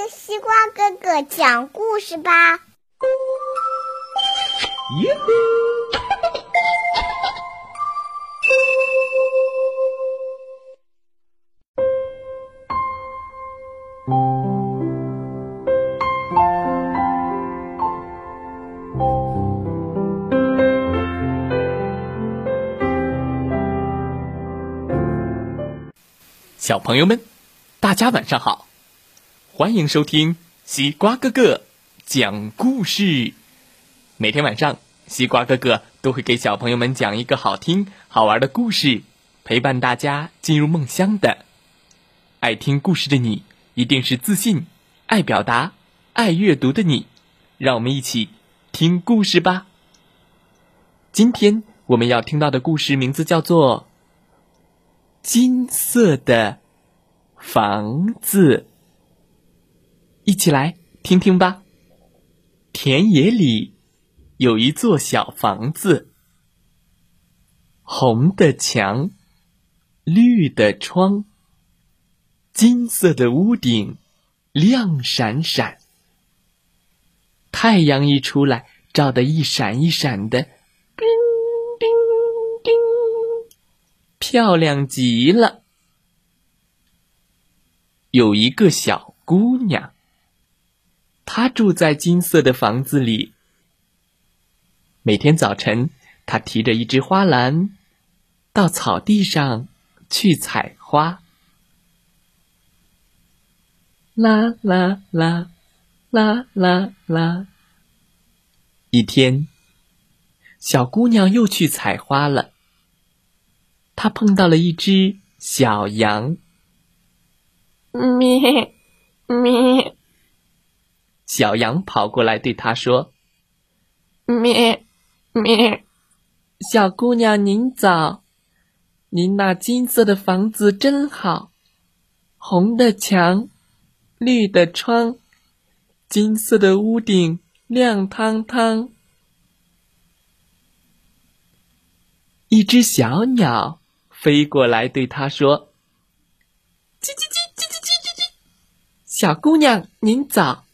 听西瓜哥哥讲故事吧。小朋友们，大家晚上好！欢迎收听西瓜哥哥讲故事。每天晚上，西瓜哥哥都会给小朋友们讲一个好听、好玩的故事，陪伴大家进入梦乡的。爱听故事的你，一定是自信、爱表达、爱阅读的你。让我们一起听故事吧。今天我们要听到的故事名字叫做。金色的房子，一起来听听吧。田野里有一座小房子，红的墙，绿的窗，金色的屋顶，亮闪闪。太阳一出来，照得一闪一闪的。漂亮极了！有一个小姑娘，她住在金色的房子里。每天早晨，她提着一只花篮，到草地上去采花。啦啦啦，啦啦啦。一天，小姑娘又去采花了。她碰到了一只小羊，咩咩，小羊跑过来对他说：“咩咩，小姑娘您早，您那金色的房子真好，红的墙，绿的窗，金色的屋顶亮堂堂。”一只小鸟。飞过来对他说：“叽叽叽叽叽叽叽叽，小姑娘您早，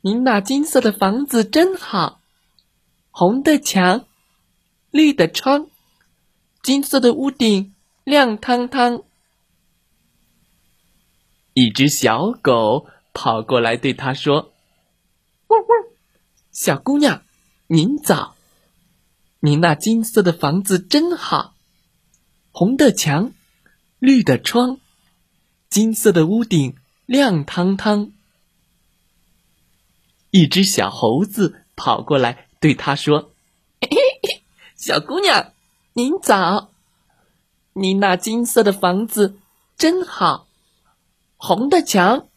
您那金色的房子真好，红的墙，绿的窗，金色的屋顶亮堂堂。”一只小狗跑过来对他说：“汪汪，小姑娘您早，您那金色的房子真好。”红的墙，绿的窗，金色的屋顶，亮堂堂。一只小猴子跑过来对他说：“ 小姑娘，您早，您那金色的房子真好，红的墙，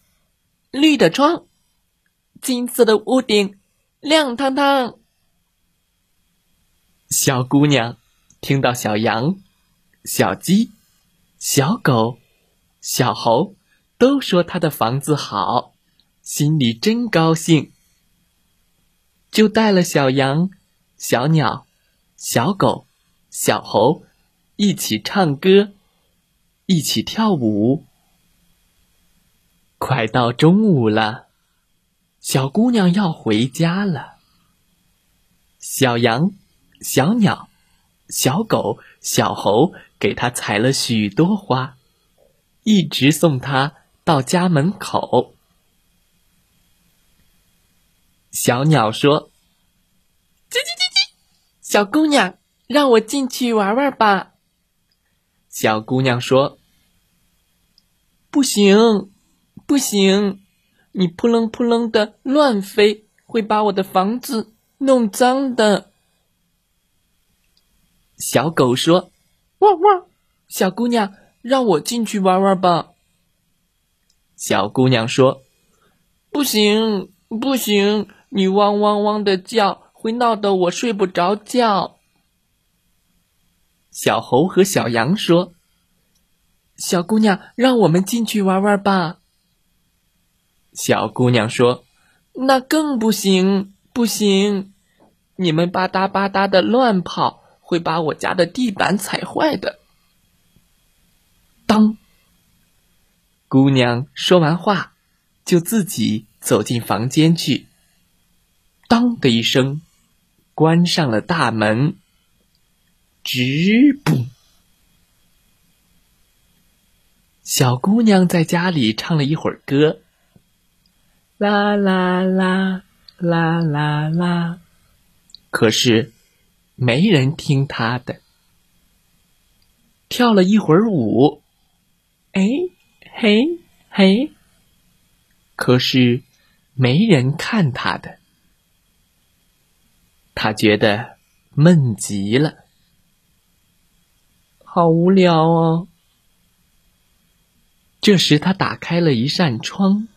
绿的窗，金色的屋顶，亮堂堂。”小姑娘听到小羊。小鸡、小狗、小猴都说他的房子好，心里真高兴，就带了小羊、小鸟、小狗、小猴一起唱歌，一起跳舞。快到中午了，小姑娘要回家了。小羊、小鸟、小狗、小猴。给她采了许多花，一直送她到家门口。小鸟说：“叽叽叽叽，小姑娘，让我进去玩玩吧。”小姑娘说：“不行，不行，你扑棱扑棱的乱飞，会把我的房子弄脏的。”小狗说。汪汪！小姑娘，让我进去玩玩吧。小姑娘说：“不行，不行，你汪汪汪的叫，会闹得我睡不着觉。”小猴和小羊说：“小姑娘，让我们进去玩玩吧。”小姑娘说：“那更不行，不行，你们吧嗒吧嗒的乱跑。”会把我家的地板踩坏的。当姑娘说完话，就自己走进房间去，当的一声，关上了大门。直不，小姑娘在家里唱了一会儿歌，啦啦啦啦啦啦，可是没人听她的。跳了一会儿舞，哎嘿嘿，可是没人看她的。她觉得闷极了。好无聊哦！这时，他打开了一扇窗，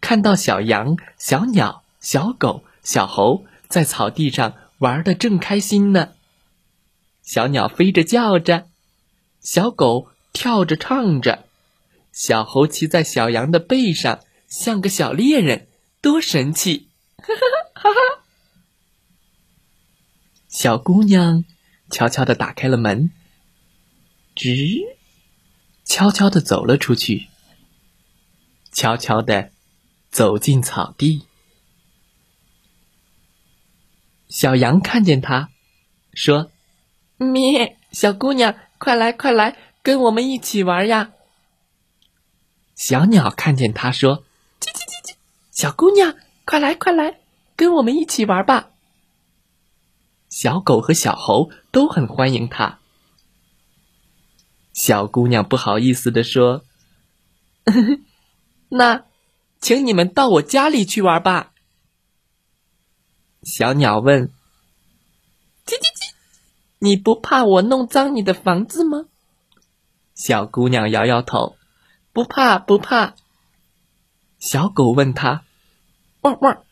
看到小羊、小鸟、小狗、小猴在草地上玩的正开心呢。小鸟飞着叫着，小狗跳着唱着，小猴骑在小羊的背上，像个小猎人，多神气！哈哈哈哈！小姑娘。悄悄地打开了门，吱，悄悄地走了出去，悄悄地走进草地。小羊看见它，说：“咩，小姑娘，快来快来，跟我们一起玩呀！”小鸟看见它，说：“叽叽叽叽，小姑娘，快来快来，跟我们一起玩吧。”小狗和小猴都很欢迎他。小姑娘不好意思的说：“ 那，请你们到我家里去玩吧。”小鸟问：“叽叽叽，你不怕我弄脏你的房子吗？”小姑娘摇摇头：“不怕，不怕。”小狗问他：“汪汪，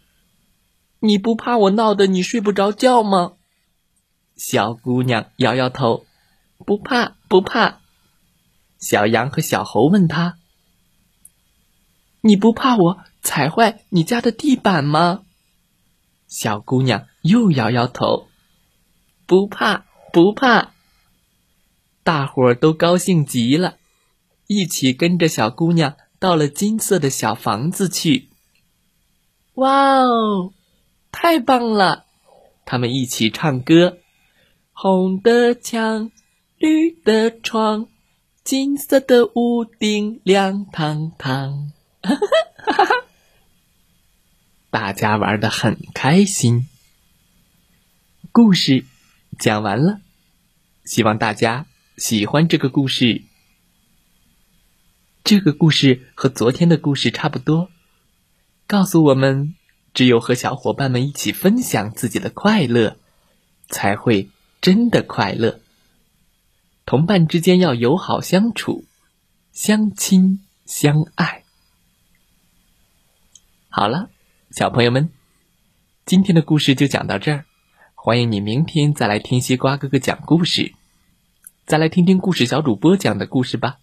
你不怕我闹得你睡不着觉吗？”小姑娘摇摇头，不怕不怕。小羊和小猴问他：“你不怕我踩坏你家的地板吗？”小姑娘又摇摇头，不怕不怕。大伙儿都高兴极了，一起跟着小姑娘到了金色的小房子去。哇哦，太棒了！他们一起唱歌。红的墙，绿的窗，金色的屋顶亮堂堂。大家玩的很开心。故事讲完了，希望大家喜欢这个故事。这个故事和昨天的故事差不多，告诉我们，只有和小伙伴们一起分享自己的快乐，才会。真的快乐。同伴之间要友好相处，相亲相爱。好了，小朋友们，今天的故事就讲到这儿。欢迎你明天再来听西瓜哥哥讲故事，再来听听故事小主播讲的故事吧。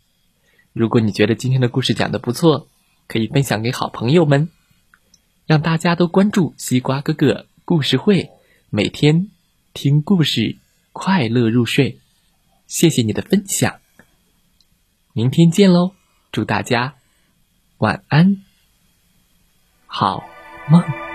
如果你觉得今天的故事讲的不错，可以分享给好朋友们，让大家都关注西瓜哥哥故事会，每天听故事。快乐入睡，谢谢你的分享。明天见喽，祝大家晚安，好梦。